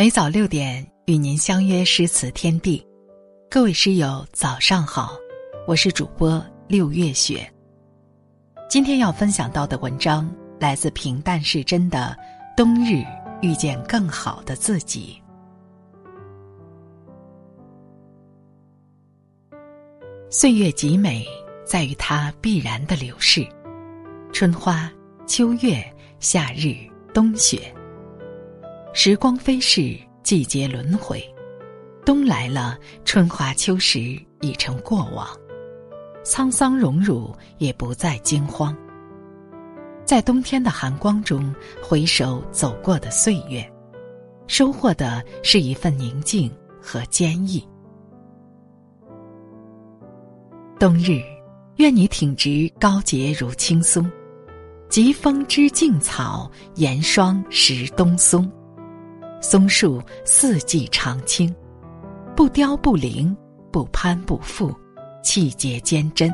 每早六点与您相约诗词天地，各位诗友早上好，我是主播六月雪。今天要分享到的文章来自平淡是真的《冬日遇见更好的自己》。岁月极美，在于它必然的流逝，春花、秋月、夏日、冬雪。时光飞逝，季节轮回，冬来了，春华秋实已成过往，沧桑荣辱也不再惊慌。在冬天的寒光中，回首走过的岁月，收获的是一份宁静和坚毅。冬日，愿你挺直高洁如青松，疾风知劲草，严霜识冬松。松树四季常青，不凋不零，不攀不附，气节坚贞，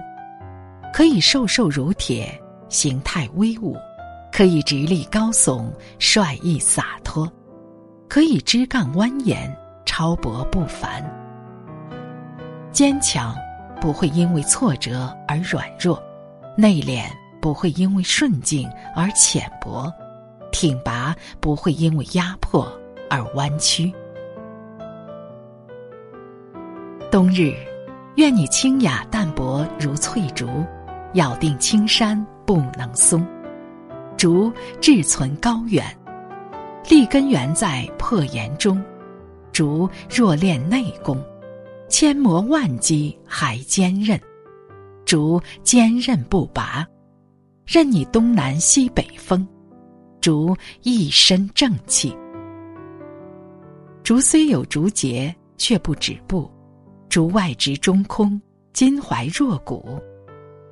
可以瘦瘦如铁，形态威武；可以直立高耸，帅意洒脱；可以枝干蜿蜒，超薄不凡。坚强不会因为挫折而软弱，内敛不会因为顺境而浅薄，挺拔不会因为压迫。而弯曲。冬日，愿你清雅淡泊如翠竹，咬定青山不能松。竹志存高远，立根源在破岩中。竹若练内功，千磨万击还坚韧。竹坚韧不拔，任你东南西北风。竹一身正气。竹虽有竹节，却不止步；竹外直中空，襟怀若谷；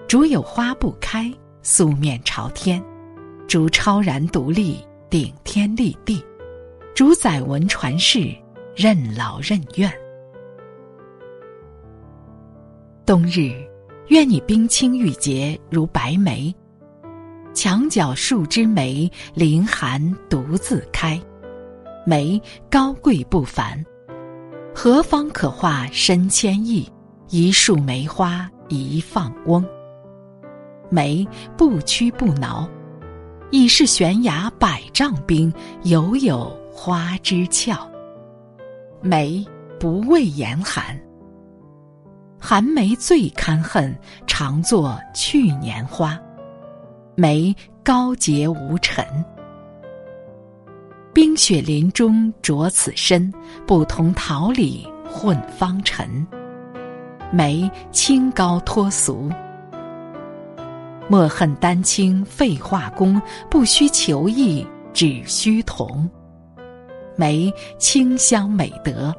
竹有花不开，素面朝天；竹超然独立，顶天立地；竹载文传世，任劳任怨。冬日，愿你冰清玉洁如白梅，墙角树枝梅，凌寒独自开。梅高贵不凡，何方可化身千亿？一树梅花一放翁。梅不屈不挠，已是悬崖百丈冰，犹有花枝俏。梅不畏严寒，寒梅最堪恨，常作去年花。梅高洁无尘。冰雪林中着此身，不同桃李混芳尘。梅清高脱俗，莫恨丹青废画工，不需求艺只需同。梅清香美德，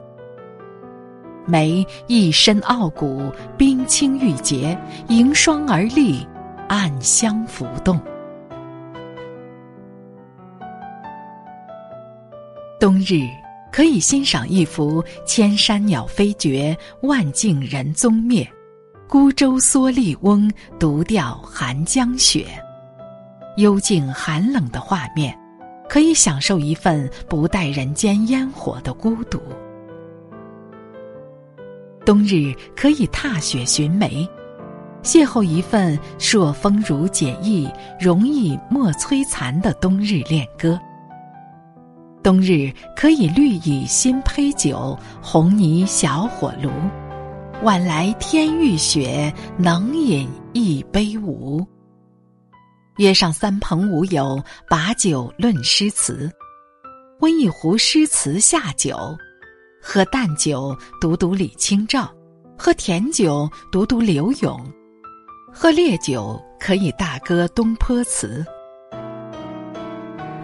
梅一身傲骨，冰清玉洁，迎霜而立，暗香浮动。冬日可以欣赏一幅“千山鸟飞绝，万径人踪灭，孤舟蓑笠翁，独钓寒江雪”，幽静寒冷的画面，可以享受一份不带人间烟火的孤独。冬日可以踏雪寻梅，邂逅一份朔风如解意，容易莫摧残的冬日恋歌。冬日可以绿蚁新醅酒，红泥小火炉。晚来天欲雪，能饮一杯无？约上三朋五友，把酒论诗词。温一壶诗词下酒，喝淡酒读读李清照，喝甜酒读读柳永，喝烈酒可以大歌东坡词。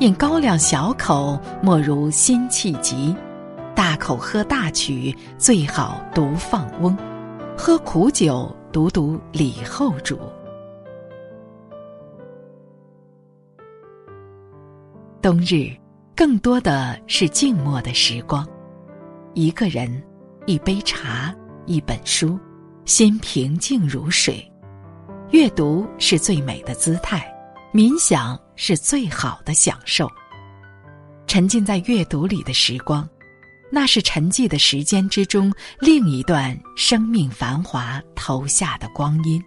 饮高粱小口，莫如辛弃疾；大口喝大曲，最好独放翁。喝苦酒，读读李后主。冬日，更多的是静默的时光，一个人，一杯茶，一本书，心平静如水。阅读是最美的姿态。冥想是最好的享受。沉浸在阅读里的时光，那是沉寂的时间之中另一段生命繁华投下的光阴。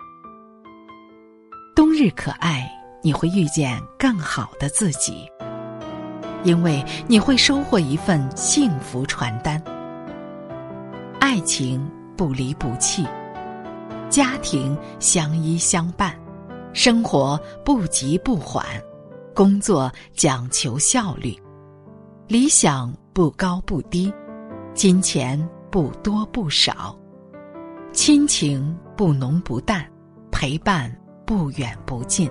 冬日可爱，你会遇见更好的自己，因为你会收获一份幸福传单。爱情不离不弃，家庭相依相伴，生活不急不缓，工作讲求效率，理想不高不低，金钱不多不少，亲情不浓不淡，陪伴不远不近，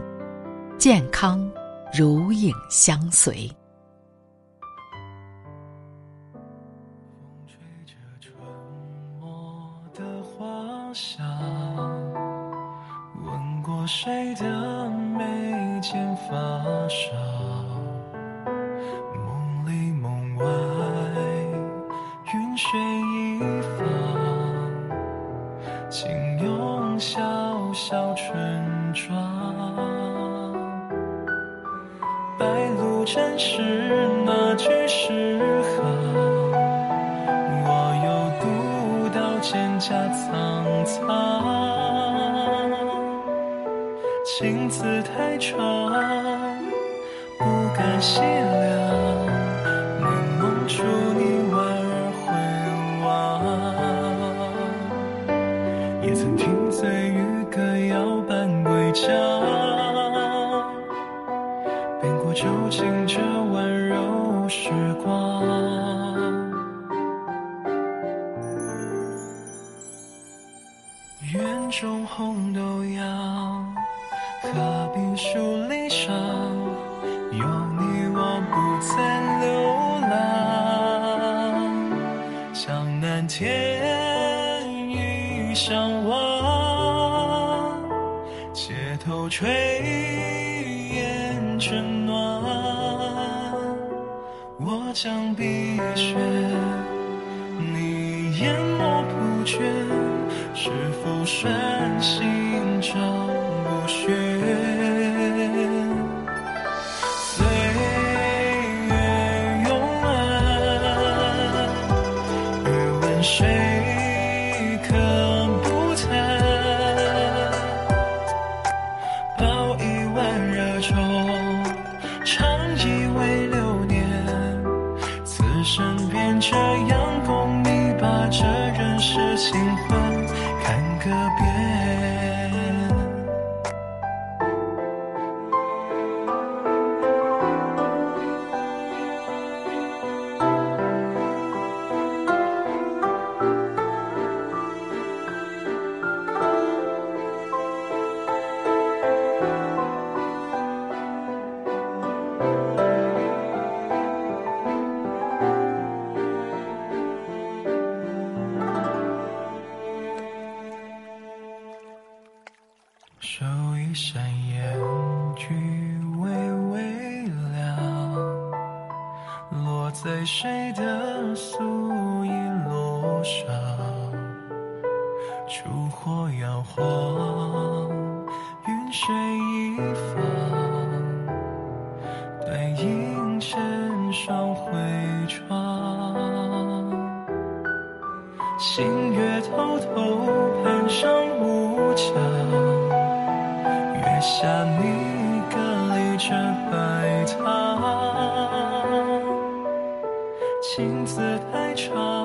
健康如影相随。香吻过谁的眉？间发梢？梦里梦外，云水一方，轻拥小小村庄。白露沾湿那句诗行，我又读到蒹葭苍。苍，情字太长，不敢细量。凝梦出你莞尔回望，也曾听醉于歌谣般归家，变过究竟这温柔时光。园中红豆芽，树篱上，有你我不再流浪。江南天一相望，街头炊烟正暖。我将碧血，你淹没不觉。谁的素衣落上？烛火摇晃，云水一方，对影成双回窗，星月偷偷攀上屋墙。月下你隔离着情字太长。